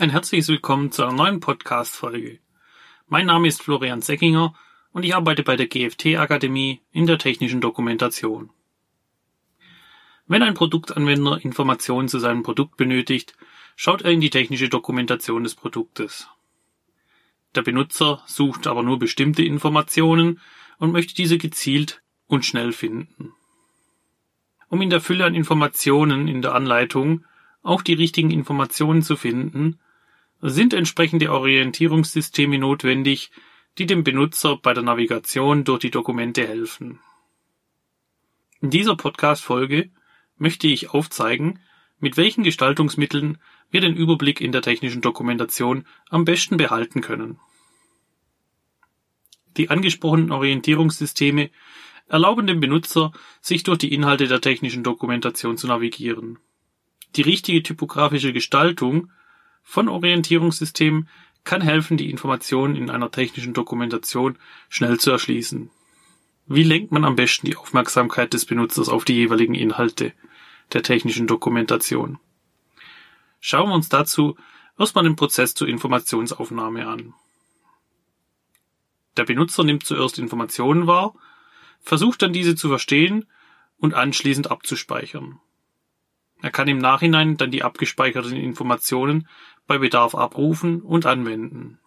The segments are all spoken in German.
Ein herzliches Willkommen zu einer neuen Podcast-Folge. Mein Name ist Florian Seckinger und ich arbeite bei der GFT Akademie in der technischen Dokumentation. Wenn ein Produktanwender Informationen zu seinem Produkt benötigt, schaut er in die technische Dokumentation des Produktes. Der Benutzer sucht aber nur bestimmte Informationen und möchte diese gezielt und schnell finden. Um in der Fülle an Informationen in der Anleitung auch die richtigen Informationen zu finden, sind entsprechende Orientierungssysteme notwendig, die dem Benutzer bei der Navigation durch die Dokumente helfen. In dieser Podcast-Folge möchte ich aufzeigen, mit welchen Gestaltungsmitteln wir den Überblick in der technischen Dokumentation am besten behalten können. Die angesprochenen Orientierungssysteme erlauben dem Benutzer, sich durch die Inhalte der technischen Dokumentation zu navigieren. Die richtige typografische Gestaltung von Orientierungssystemen kann helfen, die Informationen in einer technischen Dokumentation schnell zu erschließen. Wie lenkt man am besten die Aufmerksamkeit des Benutzers auf die jeweiligen Inhalte der technischen Dokumentation? Schauen wir uns dazu erstmal den Prozess zur Informationsaufnahme an. Der Benutzer nimmt zuerst Informationen wahr, versucht dann diese zu verstehen und anschließend abzuspeichern. Er kann im Nachhinein dann die abgespeicherten Informationen bei Bedarf abrufen und anwenden.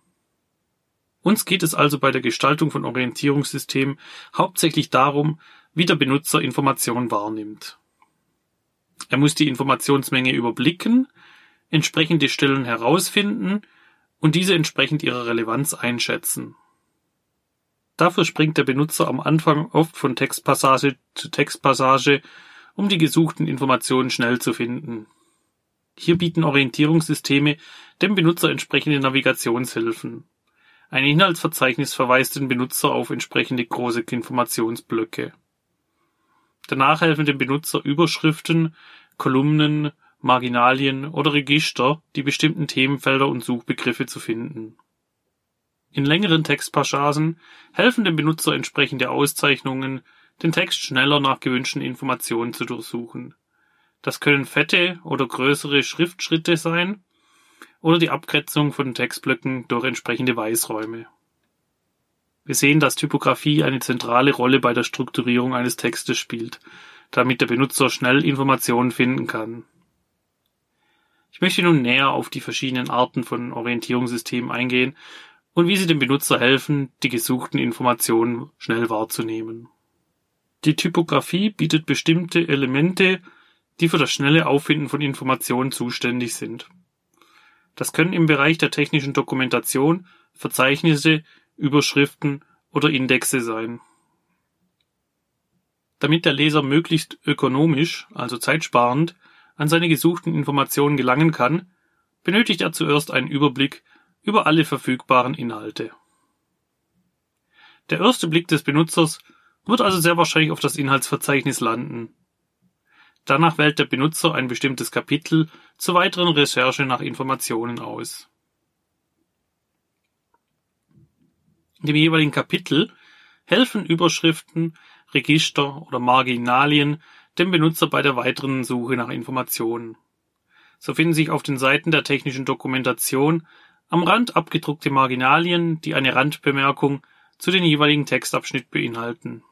Uns geht es also bei der Gestaltung von Orientierungssystemen hauptsächlich darum, wie der Benutzer Informationen wahrnimmt. Er muss die Informationsmenge überblicken, entsprechende Stellen herausfinden und diese entsprechend ihrer Relevanz einschätzen. Dafür springt der Benutzer am Anfang oft von Textpassage zu Textpassage um die gesuchten Informationen schnell zu finden. Hier bieten Orientierungssysteme dem Benutzer entsprechende Navigationshilfen. Ein Inhaltsverzeichnis verweist den Benutzer auf entsprechende große Informationsblöcke. Danach helfen dem Benutzer Überschriften, Kolumnen, Marginalien oder Register, die bestimmten Themenfelder und Suchbegriffe zu finden. In längeren Textpassagen helfen dem Benutzer entsprechende Auszeichnungen, den Text schneller nach gewünschten Informationen zu durchsuchen. Das können fette oder größere Schriftschritte sein oder die Abgrenzung von Textblöcken durch entsprechende Weißräume. Wir sehen, dass Typografie eine zentrale Rolle bei der Strukturierung eines Textes spielt, damit der Benutzer schnell Informationen finden kann. Ich möchte nun näher auf die verschiedenen Arten von Orientierungssystemen eingehen und wie sie dem Benutzer helfen, die gesuchten Informationen schnell wahrzunehmen. Die Typografie bietet bestimmte Elemente, die für das schnelle Auffinden von Informationen zuständig sind. Das können im Bereich der technischen Dokumentation Verzeichnisse, Überschriften oder Indexe sein. Damit der Leser möglichst ökonomisch, also zeitsparend, an seine gesuchten Informationen gelangen kann, benötigt er zuerst einen Überblick über alle verfügbaren Inhalte. Der erste Blick des Benutzers wird also sehr wahrscheinlich auf das Inhaltsverzeichnis landen. Danach wählt der Benutzer ein bestimmtes Kapitel zur weiteren Recherche nach Informationen aus. In dem jeweiligen Kapitel helfen Überschriften, Register oder Marginalien dem Benutzer bei der weiteren Suche nach Informationen. So finden sich auf den Seiten der technischen Dokumentation am Rand abgedruckte Marginalien, die eine Randbemerkung zu den jeweiligen Textabschnitt beinhalten.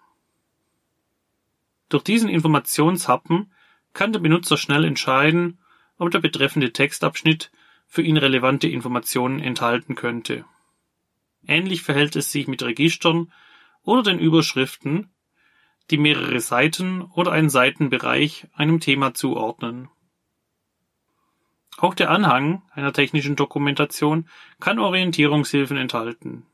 Durch diesen Informationshappen kann der Benutzer schnell entscheiden, ob der betreffende Textabschnitt für ihn relevante Informationen enthalten könnte. Ähnlich verhält es sich mit Registern oder den Überschriften, die mehrere Seiten oder einen Seitenbereich einem Thema zuordnen. Auch der Anhang einer technischen Dokumentation kann Orientierungshilfen enthalten.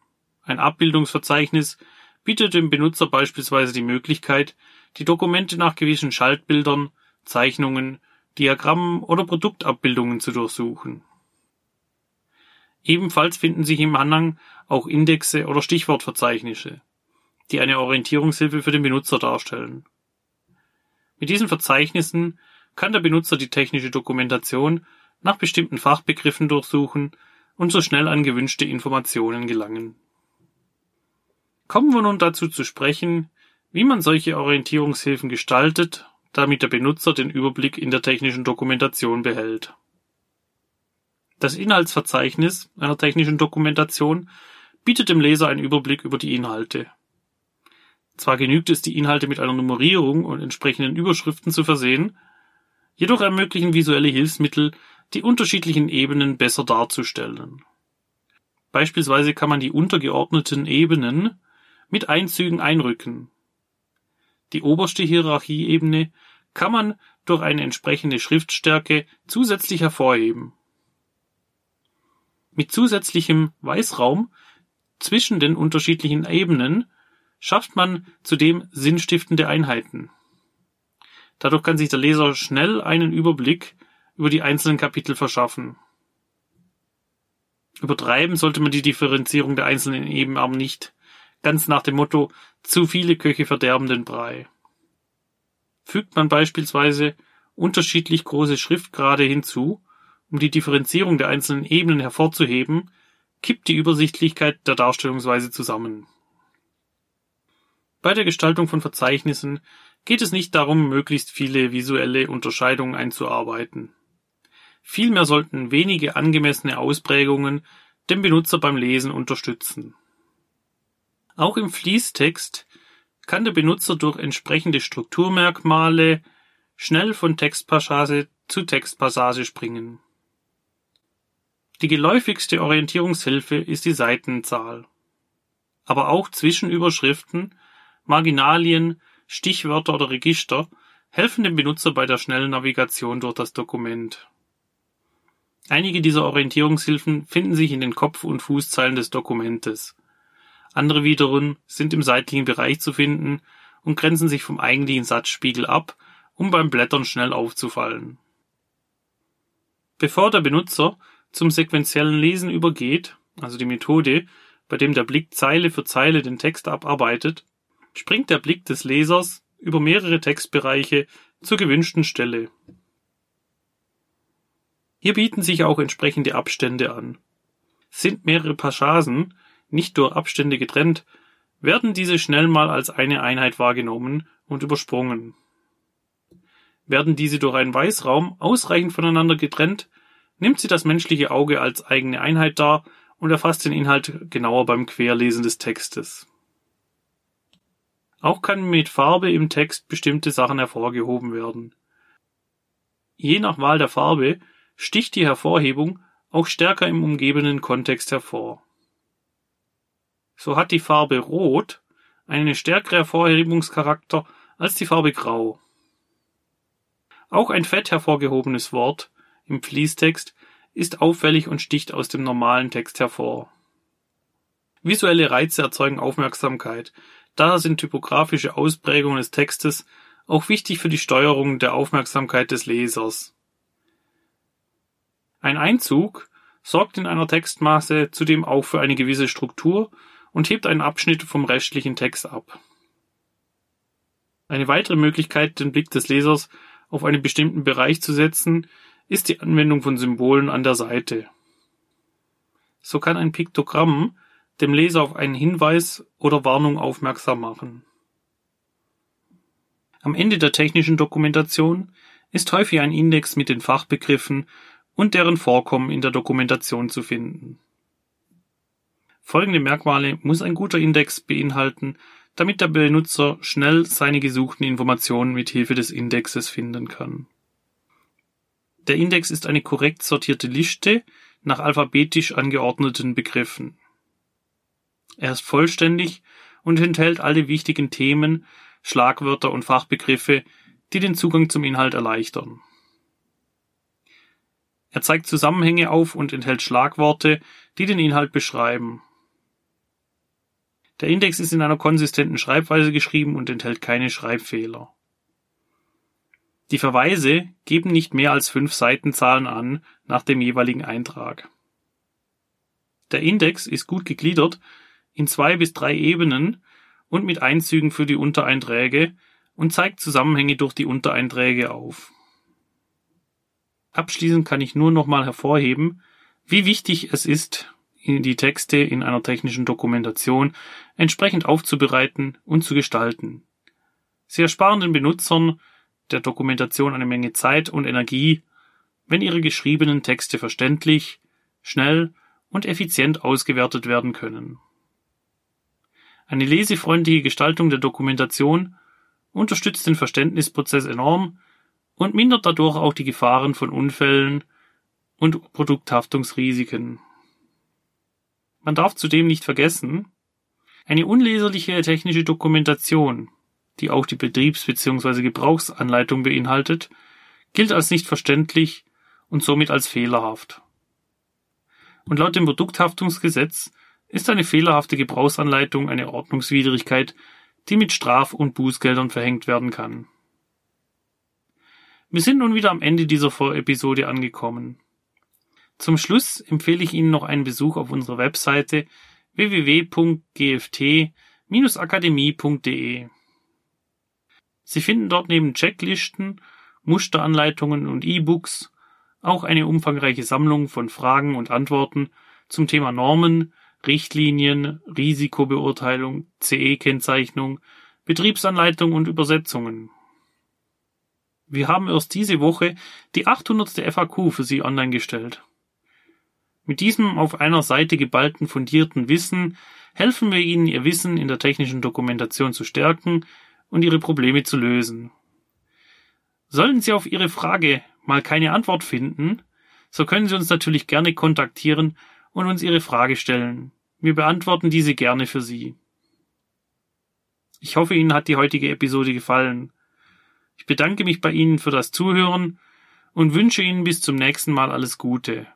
Ein Abbildungsverzeichnis bietet dem Benutzer beispielsweise die Möglichkeit, die Dokumente nach gewissen Schaltbildern, Zeichnungen, Diagrammen oder Produktabbildungen zu durchsuchen. Ebenfalls finden sich im Anhang auch Indexe oder Stichwortverzeichnisse, die eine Orientierungshilfe für den Benutzer darstellen. Mit diesen Verzeichnissen kann der Benutzer die technische Dokumentation nach bestimmten Fachbegriffen durchsuchen und so schnell an gewünschte Informationen gelangen. Kommen wir nun dazu zu sprechen, wie man solche Orientierungshilfen gestaltet, damit der Benutzer den Überblick in der technischen Dokumentation behält. Das Inhaltsverzeichnis einer technischen Dokumentation bietet dem Leser einen Überblick über die Inhalte. Zwar genügt es, die Inhalte mit einer Nummerierung und entsprechenden Überschriften zu versehen, jedoch ermöglichen visuelle Hilfsmittel, die unterschiedlichen Ebenen besser darzustellen. Beispielsweise kann man die untergeordneten Ebenen mit Einzügen einrücken. Die oberste Hierarchieebene kann man durch eine entsprechende Schriftstärke zusätzlich hervorheben. Mit zusätzlichem Weißraum zwischen den unterschiedlichen Ebenen schafft man zudem sinnstiftende Einheiten. Dadurch kann sich der Leser schnell einen Überblick über die einzelnen Kapitel verschaffen. Übertreiben sollte man die Differenzierung der einzelnen Ebenen aber nicht, ganz nach dem Motto zu viele Köche verderben den Brei. Fügt man beispielsweise unterschiedlich große Schriftgrade hinzu, um die Differenzierung der einzelnen Ebenen hervorzuheben, kippt die Übersichtlichkeit der Darstellungsweise zusammen. Bei der Gestaltung von Verzeichnissen geht es nicht darum, möglichst viele visuelle Unterscheidungen einzuarbeiten. Vielmehr sollten wenige angemessene Ausprägungen den Benutzer beim Lesen unterstützen. Auch im Fließtext kann der Benutzer durch entsprechende Strukturmerkmale schnell von Textpassage zu Textpassage springen. Die geläufigste Orientierungshilfe ist die Seitenzahl. Aber auch Zwischenüberschriften, Marginalien, Stichwörter oder Register helfen dem Benutzer bei der schnellen Navigation durch das Dokument. Einige dieser Orientierungshilfen finden sich in den Kopf- und Fußzeilen des Dokumentes. Andere wiederum sind im seitlichen Bereich zu finden und grenzen sich vom eigentlichen Satzspiegel ab, um beim Blättern schnell aufzufallen. Bevor der Benutzer zum sequentiellen Lesen übergeht, also die Methode, bei dem der Blick Zeile für Zeile den Text abarbeitet, springt der Blick des Lesers über mehrere Textbereiche zur gewünschten Stelle. Hier bieten sich auch entsprechende Abstände an. Sind mehrere Passagen nicht durch Abstände getrennt, werden diese schnell mal als eine Einheit wahrgenommen und übersprungen. Werden diese durch einen Weißraum ausreichend voneinander getrennt, nimmt sie das menschliche Auge als eigene Einheit dar und erfasst den Inhalt genauer beim Querlesen des Textes. Auch kann mit Farbe im Text bestimmte Sachen hervorgehoben werden. Je nach Wahl der Farbe sticht die Hervorhebung auch stärker im umgebenden Kontext hervor. So hat die Farbe Rot einen stärkeren Hervorhebungscharakter als die Farbe Grau. Auch ein fett hervorgehobenes Wort im Fließtext ist auffällig und sticht aus dem normalen Text hervor. Visuelle Reize erzeugen Aufmerksamkeit, Daher sind typografische Ausprägungen des Textes auch wichtig für die Steuerung der Aufmerksamkeit des Lesers. Ein Einzug sorgt in einer Textmasse zudem auch für eine gewisse Struktur und hebt einen Abschnitt vom restlichen Text ab. Eine weitere Möglichkeit, den Blick des Lesers auf einen bestimmten Bereich zu setzen, ist die Anwendung von Symbolen an der Seite. So kann ein Piktogramm dem Leser auf einen Hinweis oder Warnung aufmerksam machen. Am Ende der technischen Dokumentation ist häufig ein Index mit den Fachbegriffen und deren Vorkommen in der Dokumentation zu finden. Folgende Merkmale muss ein guter Index beinhalten, damit der Benutzer schnell seine gesuchten Informationen mit Hilfe des Indexes finden kann. Der Index ist eine korrekt sortierte Liste nach alphabetisch angeordneten Begriffen. Er ist vollständig und enthält alle wichtigen Themen, Schlagwörter und Fachbegriffe, die den Zugang zum Inhalt erleichtern. Er zeigt Zusammenhänge auf und enthält Schlagworte, die den Inhalt beschreiben. Der Index ist in einer konsistenten Schreibweise geschrieben und enthält keine Schreibfehler. Die Verweise geben nicht mehr als fünf Seitenzahlen an nach dem jeweiligen Eintrag. Der Index ist gut gegliedert in zwei bis drei Ebenen und mit Einzügen für die Untereinträge und zeigt Zusammenhänge durch die Untereinträge auf. Abschließend kann ich nur nochmal hervorheben, wie wichtig es ist, die Texte in einer technischen Dokumentation entsprechend aufzubereiten und zu gestalten. Sie ersparen den Benutzern der Dokumentation eine Menge Zeit und Energie, wenn ihre geschriebenen Texte verständlich, schnell und effizient ausgewertet werden können. Eine lesefreundliche Gestaltung der Dokumentation unterstützt den Verständnisprozess enorm und mindert dadurch auch die Gefahren von Unfällen und Produkthaftungsrisiken. Man darf zudem nicht vergessen, eine unleserliche technische Dokumentation, die auch die Betriebs- bzw. Gebrauchsanleitung beinhaltet, gilt als nicht verständlich und somit als fehlerhaft. Und laut dem Produkthaftungsgesetz ist eine fehlerhafte Gebrauchsanleitung eine Ordnungswidrigkeit, die mit Straf- und Bußgeldern verhängt werden kann. Wir sind nun wieder am Ende dieser Vorepisode angekommen. Zum Schluss empfehle ich Ihnen noch einen Besuch auf unserer Webseite www.gft-akademie.de. Sie finden dort neben Checklisten, Musteranleitungen und E-Books auch eine umfangreiche Sammlung von Fragen und Antworten zum Thema Normen, Richtlinien, Risikobeurteilung, CE-Kennzeichnung, Betriebsanleitung und Übersetzungen. Wir haben erst diese Woche die 800. FAQ für Sie online gestellt. Mit diesem auf einer Seite geballten fundierten Wissen helfen wir Ihnen, Ihr Wissen in der technischen Dokumentation zu stärken und Ihre Probleme zu lösen. Sollen Sie auf Ihre Frage mal keine Antwort finden, so können Sie uns natürlich gerne kontaktieren und uns Ihre Frage stellen. Wir beantworten diese gerne für Sie. Ich hoffe, Ihnen hat die heutige Episode gefallen. Ich bedanke mich bei Ihnen für das Zuhören und wünsche Ihnen bis zum nächsten Mal alles Gute.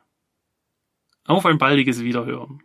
Auf ein baldiges Wiederhören.